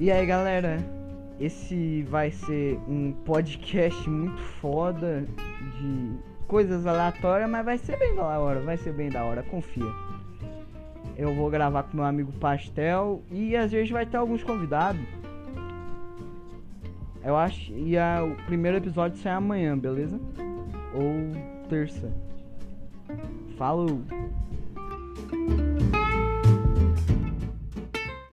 E aí, galera, esse vai ser um podcast muito foda de coisas aleatórias, mas vai ser bem da hora, vai ser bem da hora, confia. Eu vou gravar com meu amigo Pastel e às vezes vai ter alguns convidados. Eu acho e a, o primeiro episódio sai amanhã, beleza? Ou terça. Falou!